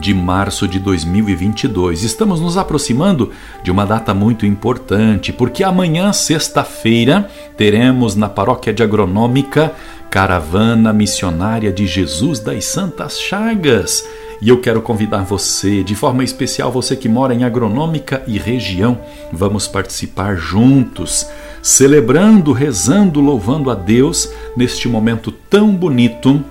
de março de 2022. Estamos nos aproximando de uma data muito importante, porque amanhã, sexta-feira, teremos na Paróquia de Agronômica Caravana Missionária de Jesus das Santas Chagas. E eu quero convidar você, de forma especial você que mora em Agronômica e região, vamos participar juntos, celebrando, rezando, louvando a Deus neste momento tão bonito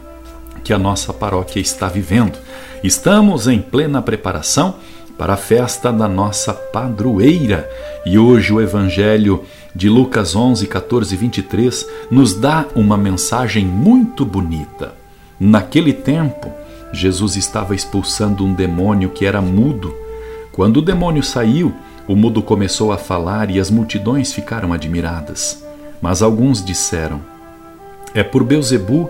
que a nossa paróquia está vivendo. Estamos em plena preparação para a festa da nossa padroeira e hoje o Evangelho de Lucas 11, 14 e 23 nos dá uma mensagem muito bonita. Naquele tempo, Jesus estava expulsando um demônio que era mudo. Quando o demônio saiu, o mudo começou a falar e as multidões ficaram admiradas. Mas alguns disseram: É por Beuzebu,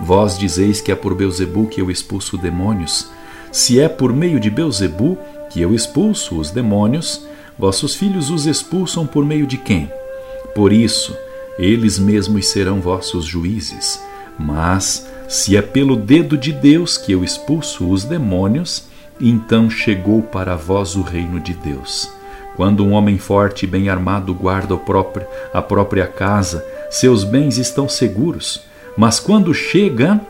Vós dizeis que é por Beuzebu que eu expulso demônios. Se é por meio de Beuzebu que eu expulso os demônios, vossos filhos os expulsam por meio de quem? Por isso, eles mesmos serão vossos juízes. Mas, se é pelo dedo de Deus que eu expulso os demônios, então chegou para vós o reino de Deus. Quando um homem forte e bem armado guarda próprio, a própria casa, seus bens estão seguros. Mas quando chega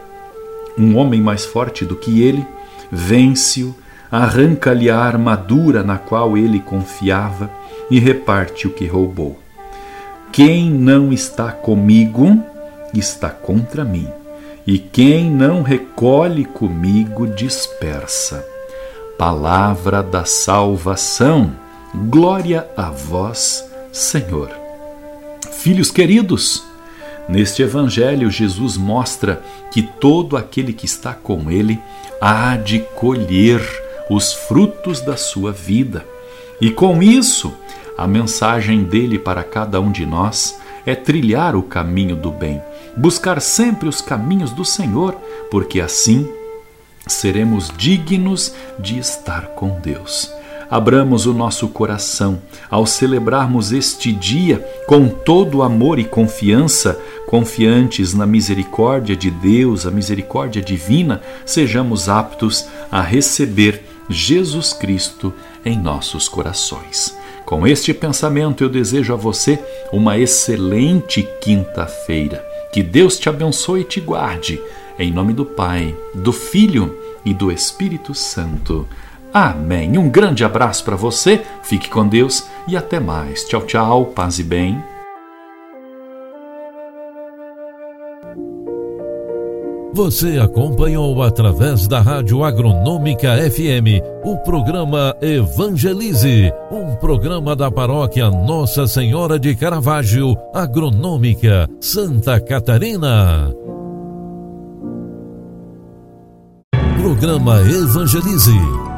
um homem mais forte do que ele, vence-o, arranca-lhe a armadura na qual ele confiava e reparte o que roubou. Quem não está comigo está contra mim, e quem não recolhe comigo dispersa. Palavra da salvação. Glória a vós, Senhor. Filhos queridos, Neste Evangelho, Jesus mostra que todo aquele que está com Ele há de colher os frutos da sua vida. E com isso, a mensagem dele para cada um de nós é trilhar o caminho do bem, buscar sempre os caminhos do Senhor, porque assim seremos dignos de estar com Deus abramos o nosso coração ao celebrarmos este dia com todo amor e confiança, confiantes na misericórdia de Deus, a misericórdia divina, sejamos aptos a receber Jesus Cristo em nossos corações. Com este pensamento, eu desejo a você uma excelente quinta-feira. Que Deus te abençoe e te guarde. Em nome do Pai, do Filho e do Espírito Santo. Amém. Um grande abraço para você, fique com Deus e até mais. Tchau, tchau, paz e bem. Você acompanhou através da Rádio Agronômica FM o programa Evangelize, um programa da paróquia Nossa Senhora de Caravaggio, Agronômica, Santa Catarina. Programa Evangelize